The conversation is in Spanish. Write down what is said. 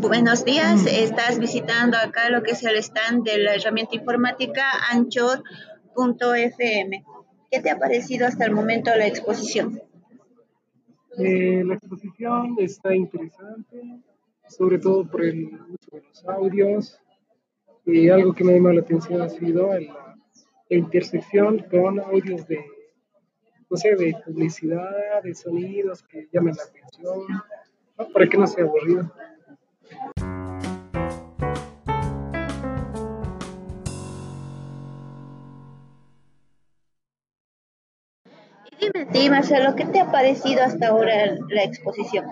Buenos días, estás visitando acá lo que es el stand de la herramienta informática Anchor.fm. ¿Qué te ha parecido hasta el momento la exposición? Eh, la exposición está interesante, sobre todo por el uso de los audios. Y algo que me ha llamado la atención ha sido la, la intersección con audios de, no sé, de publicidad, de sonidos que llamen la atención, ¿no? para que no sea aburrido. Dime a ti, Marcelo, ¿qué te ha parecido hasta ahora la exposición?